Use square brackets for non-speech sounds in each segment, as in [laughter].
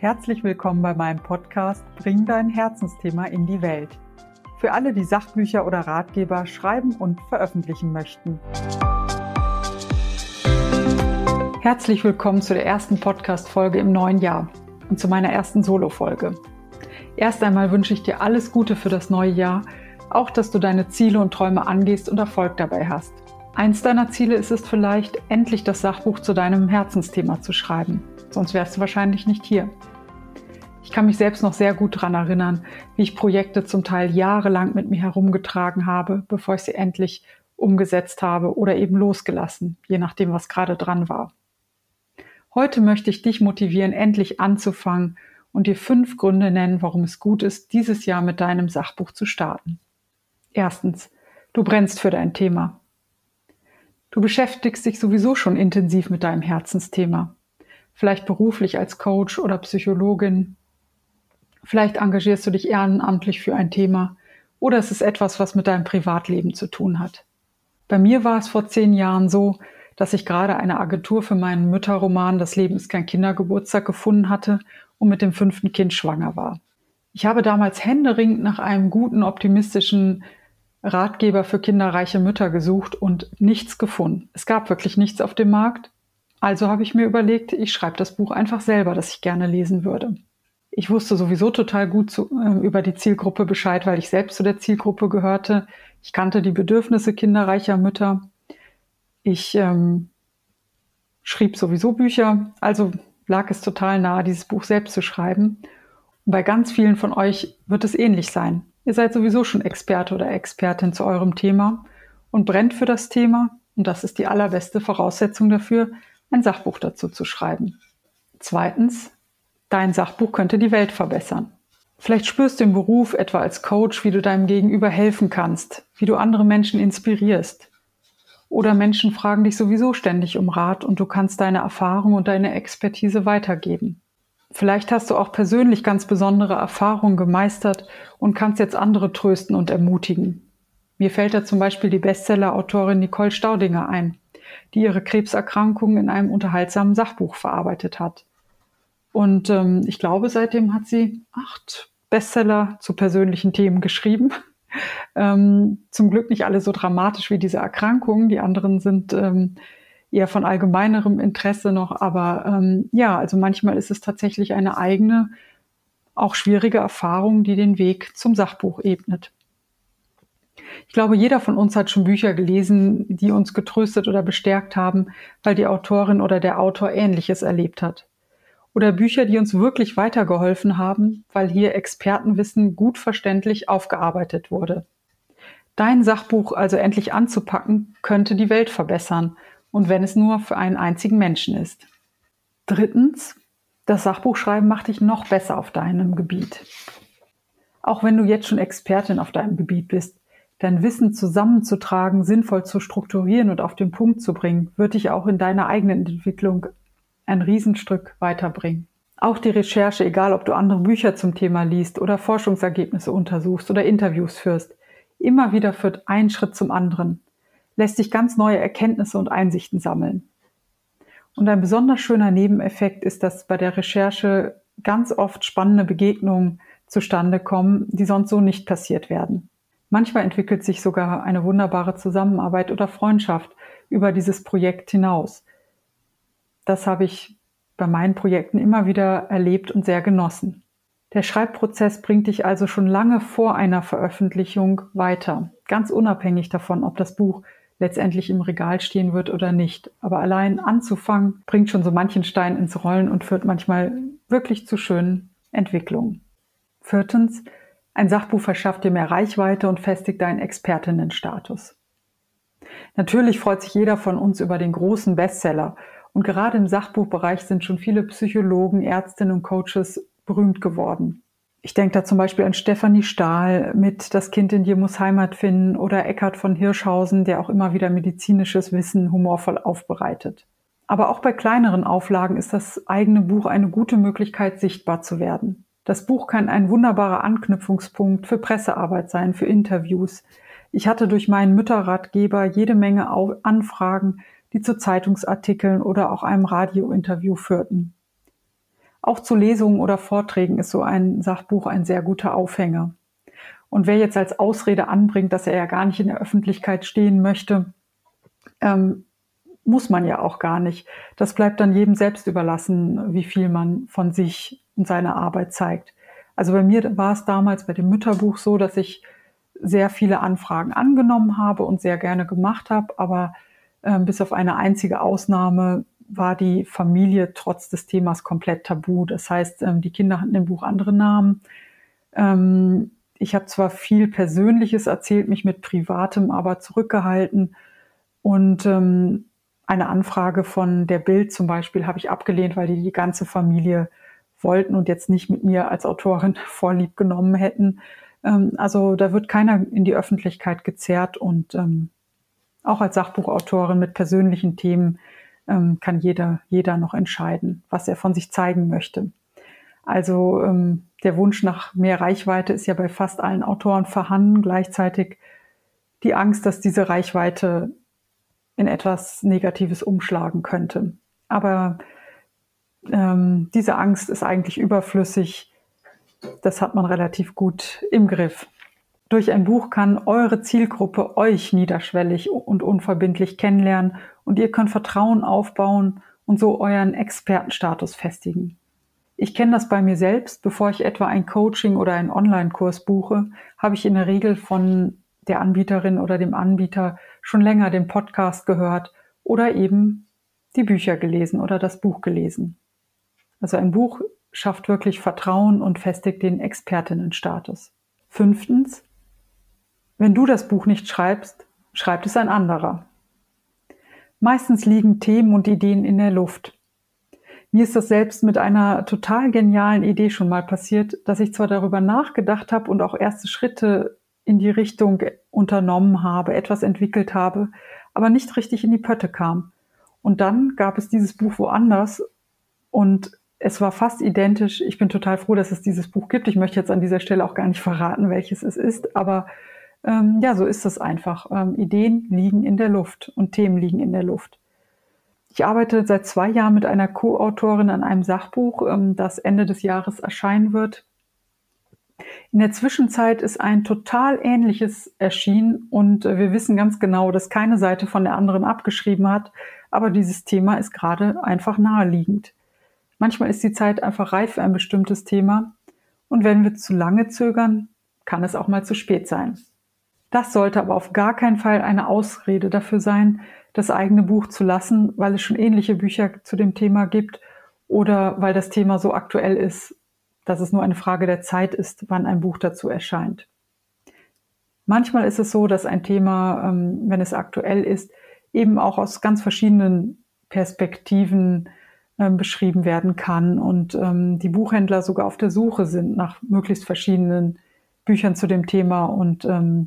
Herzlich willkommen bei meinem Podcast Bring dein Herzensthema in die Welt. Für alle, die Sachbücher oder Ratgeber schreiben und veröffentlichen möchten. Herzlich willkommen zu der ersten Podcast-Folge im neuen Jahr und zu meiner ersten Solo-Folge. Erst einmal wünsche ich dir alles Gute für das neue Jahr, auch dass du deine Ziele und Träume angehst und Erfolg dabei hast. Eins deiner Ziele ist es vielleicht, endlich das Sachbuch zu deinem Herzensthema zu schreiben. Sonst wärst du wahrscheinlich nicht hier. Ich kann mich selbst noch sehr gut daran erinnern, wie ich Projekte zum Teil jahrelang mit mir herumgetragen habe, bevor ich sie endlich umgesetzt habe oder eben losgelassen, je nachdem, was gerade dran war. Heute möchte ich dich motivieren, endlich anzufangen und dir fünf Gründe nennen, warum es gut ist, dieses Jahr mit deinem Sachbuch zu starten. Erstens, du brennst für dein Thema. Du beschäftigst dich sowieso schon intensiv mit deinem Herzensthema. Vielleicht beruflich als Coach oder Psychologin. Vielleicht engagierst du dich ehrenamtlich für ein Thema oder es ist etwas, was mit deinem Privatleben zu tun hat. Bei mir war es vor zehn Jahren so, dass ich gerade eine Agentur für meinen Mütterroman Das Leben ist kein Kindergeburtstag gefunden hatte und mit dem fünften Kind schwanger war. Ich habe damals händeringend nach einem guten, optimistischen Ratgeber für kinderreiche Mütter gesucht und nichts gefunden. Es gab wirklich nichts auf dem Markt. Also habe ich mir überlegt, ich schreibe das Buch einfach selber, das ich gerne lesen würde. Ich wusste sowieso total gut zu, äh, über die Zielgruppe Bescheid, weil ich selbst zu der Zielgruppe gehörte. Ich kannte die Bedürfnisse kinderreicher Mütter. Ich ähm, schrieb sowieso Bücher, also lag es total nahe, dieses Buch selbst zu schreiben. Und bei ganz vielen von euch wird es ähnlich sein. Ihr seid sowieso schon Experte oder Expertin zu eurem Thema und brennt für das Thema. Und das ist die allerbeste Voraussetzung dafür, ein Sachbuch dazu zu schreiben. Zweitens, dein Sachbuch könnte die Welt verbessern. Vielleicht spürst du im Beruf, etwa als Coach, wie du deinem Gegenüber helfen kannst, wie du andere Menschen inspirierst. Oder Menschen fragen dich sowieso ständig um Rat und du kannst deine Erfahrung und deine Expertise weitergeben. Vielleicht hast du auch persönlich ganz besondere Erfahrungen gemeistert und kannst jetzt andere trösten und ermutigen. Mir fällt da zum Beispiel die Bestseller-Autorin Nicole Staudinger ein, die ihre Krebserkrankung in einem unterhaltsamen Sachbuch verarbeitet hat. Und ähm, ich glaube, seitdem hat sie acht Bestseller zu persönlichen Themen geschrieben. [laughs] Ähm, zum Glück nicht alle so dramatisch wie diese Erkrankung. Die anderen sind ähm, eher von allgemeinerem Interesse noch. Aber ähm, ja, also manchmal ist es tatsächlich eine eigene, auch schwierige Erfahrung, die den Weg zum Sachbuch ebnet. Ich glaube, jeder von uns hat schon Bücher gelesen, die uns getröstet oder bestärkt haben, weil die Autorin oder der Autor Ähnliches erlebt hat. Oder Bücher, die uns wirklich weitergeholfen haben, weil hier Expertenwissen gut verständlich aufgearbeitet wurde. Dein Sachbuch also endlich anzupacken, könnte die Welt verbessern und wenn es nur für einen einzigen Menschen ist. Drittens, das Sachbuchschreiben macht dich noch besser auf deinem Gebiet. Auch wenn du jetzt schon Expertin auf deinem Gebiet bist, dein Wissen zusammenzutragen, sinnvoll zu strukturieren und auf den Punkt zu bringen, wird dich auch in deiner eigenen Entwicklung ein Riesenstück weiterbringen. Auch die Recherche, egal ob du andere Bücher zum Thema liest oder Forschungsergebnisse untersuchst oder Interviews führst, immer wieder führt ein Schritt zum anderen lässt sich ganz neue Erkenntnisse und Einsichten sammeln. Und ein besonders schöner Nebeneffekt ist, dass bei der Recherche ganz oft spannende Begegnungen zustande kommen, die sonst so nicht passiert werden. Manchmal entwickelt sich sogar eine wunderbare Zusammenarbeit oder Freundschaft über dieses Projekt hinaus. Das habe ich bei meinen Projekten immer wieder erlebt und sehr genossen. Der Schreibprozess bringt dich also schon lange vor einer Veröffentlichung weiter, ganz unabhängig davon, ob das Buch letztendlich im Regal stehen wird oder nicht. Aber allein anzufangen bringt schon so manchen Stein ins Rollen und führt manchmal wirklich zu schönen Entwicklungen. Viertens, ein Sachbuch verschafft dir mehr Reichweite und festigt deinen Expertinnenstatus. Natürlich freut sich jeder von uns über den großen Bestseller und gerade im Sachbuchbereich sind schon viele Psychologen, Ärztinnen und Coaches berühmt geworden. Ich denke da zum Beispiel an Stefanie Stahl mit Das Kind in dir muss Heimat finden oder Eckhard von Hirschhausen, der auch immer wieder medizinisches Wissen humorvoll aufbereitet. Aber auch bei kleineren Auflagen ist das eigene Buch eine gute Möglichkeit, sichtbar zu werden. Das Buch kann ein wunderbarer Anknüpfungspunkt für Pressearbeit sein, für Interviews. Ich hatte durch meinen Mütterratgeber jede Menge Anfragen, die zu Zeitungsartikeln oder auch einem Radiointerview führten. Auch zu Lesungen oder Vorträgen ist so ein Sachbuch ein sehr guter Aufhänger. Und wer jetzt als Ausrede anbringt, dass er ja gar nicht in der Öffentlichkeit stehen möchte, ähm, muss man ja auch gar nicht. Das bleibt dann jedem selbst überlassen, wie viel man von sich und seiner Arbeit zeigt. Also bei mir war es damals bei dem Mütterbuch so, dass ich sehr viele Anfragen angenommen habe und sehr gerne gemacht habe, aber bis auf eine einzige Ausnahme war die Familie trotz des Themas komplett tabu. Das heißt, ähm, die Kinder hatten im Buch andere Namen. Ähm, ich habe zwar viel Persönliches erzählt, mich mit Privatem aber zurückgehalten und ähm, eine Anfrage von der Bild zum Beispiel habe ich abgelehnt, weil die die ganze Familie wollten und jetzt nicht mit mir als Autorin [laughs] vorlieb genommen hätten. Ähm, also da wird keiner in die Öffentlichkeit gezerrt und ähm, auch als Sachbuchautorin mit persönlichen Themen ähm, kann jeder, jeder noch entscheiden, was er von sich zeigen möchte. Also ähm, der Wunsch nach mehr Reichweite ist ja bei fast allen Autoren vorhanden. Gleichzeitig die Angst, dass diese Reichweite in etwas Negatives umschlagen könnte. Aber ähm, diese Angst ist eigentlich überflüssig. Das hat man relativ gut im Griff. Durch ein Buch kann eure Zielgruppe euch niederschwellig und unverbindlich kennenlernen und ihr könnt Vertrauen aufbauen und so euren Expertenstatus festigen. Ich kenne das bei mir selbst. Bevor ich etwa ein Coaching oder einen Online-Kurs buche, habe ich in der Regel von der Anbieterin oder dem Anbieter schon länger den Podcast gehört oder eben die Bücher gelesen oder das Buch gelesen. Also ein Buch schafft wirklich Vertrauen und festigt den Expertinnenstatus. Fünftens, wenn du das Buch nicht schreibst, schreibt es ein anderer. Meistens liegen Themen und Ideen in der Luft. Mir ist das selbst mit einer total genialen Idee schon mal passiert, dass ich zwar darüber nachgedacht habe und auch erste Schritte in die Richtung unternommen habe, etwas entwickelt habe, aber nicht richtig in die Pötte kam. Und dann gab es dieses Buch woanders und es war fast identisch. Ich bin total froh, dass es dieses Buch gibt. Ich möchte jetzt an dieser Stelle auch gar nicht verraten, welches es ist, aber ähm, ja, so ist es einfach. Ähm, Ideen liegen in der Luft und Themen liegen in der Luft. Ich arbeite seit zwei Jahren mit einer Co-Autorin an einem Sachbuch, ähm, das Ende des Jahres erscheinen wird. In der Zwischenzeit ist ein total ähnliches erschienen und äh, wir wissen ganz genau, dass keine Seite von der anderen abgeschrieben hat, aber dieses Thema ist gerade einfach naheliegend. Manchmal ist die Zeit einfach reif für ein bestimmtes Thema und wenn wir zu lange zögern, kann es auch mal zu spät sein. Das sollte aber auf gar keinen Fall eine Ausrede dafür sein, das eigene Buch zu lassen, weil es schon ähnliche Bücher zu dem Thema gibt oder weil das Thema so aktuell ist dass es nur eine Frage der Zeit ist, wann ein Buch dazu erscheint. Manchmal ist es so, dass ein Thema, ähm, wenn es aktuell ist, eben auch aus ganz verschiedenen Perspektiven ähm, beschrieben werden kann und ähm, die Buchhändler sogar auf der Suche sind nach möglichst verschiedenen Büchern zu dem Thema. Und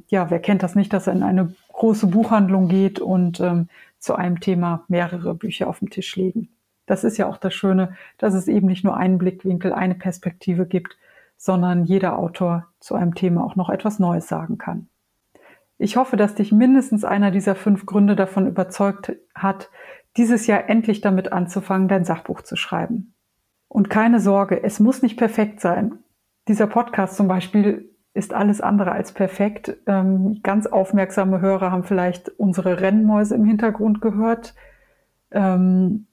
ja, wer kennt das nicht, dass er in eine große Buchhandlung geht und zu einem Thema mehrere Bücher auf dem Tisch legen. Das ist ja auch das Schöne, dass es eben nicht nur einen Blickwinkel, eine Perspektive gibt, sondern jeder Autor zu einem Thema auch noch etwas Neues sagen kann. Ich hoffe, dass dich mindestens einer dieser fünf Gründe davon überzeugt hat, dieses Jahr endlich damit anzufangen, dein Sachbuch zu schreiben. Und keine Sorge, es muss nicht perfekt sein. Dieser Podcast zum Beispiel ist alles andere als perfekt. Ähm, ganz aufmerksame Hörer haben vielleicht unsere Rennmäuse im Hintergrund gehört. Ähm,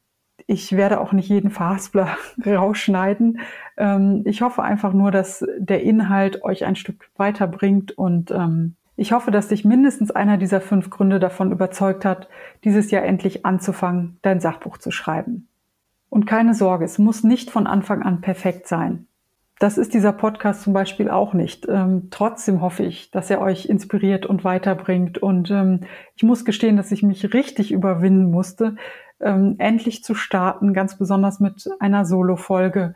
ich werde auch nicht jeden Faspler [laughs] rausschneiden. Ähm, ich hoffe einfach nur, dass der Inhalt euch ein Stück weiterbringt und ähm, ich hoffe, dass dich mindestens einer dieser fünf Gründe davon überzeugt hat, dieses Jahr endlich anzufangen, dein Sachbuch zu schreiben. Und keine Sorge, es muss nicht von Anfang an perfekt sein. Das ist dieser Podcast zum Beispiel auch nicht. Ähm, trotzdem hoffe ich, dass er euch inspiriert und weiterbringt. Und ähm, ich muss gestehen, dass ich mich richtig überwinden musste, ähm, endlich zu starten, ganz besonders mit einer Solo-Folge.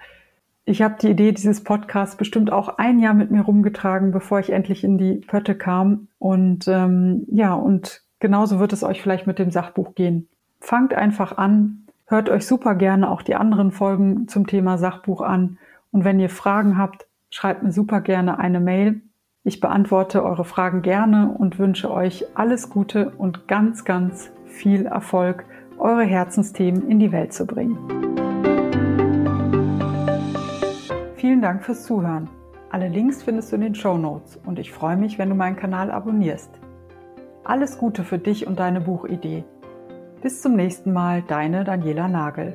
Ich habe die Idee dieses Podcasts bestimmt auch ein Jahr mit mir rumgetragen, bevor ich endlich in die Pötte kam. Und ähm, ja, und genauso wird es euch vielleicht mit dem Sachbuch gehen. Fangt einfach an, hört euch super gerne auch die anderen Folgen zum Thema Sachbuch an. Und wenn ihr Fragen habt, schreibt mir super gerne eine Mail. Ich beantworte eure Fragen gerne und wünsche euch alles Gute und ganz, ganz viel Erfolg eure Herzensthemen in die Welt zu bringen. Vielen Dank fürs Zuhören. Alle Links findest du in den Show Notes und ich freue mich, wenn du meinen Kanal abonnierst. Alles Gute für dich und deine Buchidee. Bis zum nächsten Mal, deine Daniela Nagel.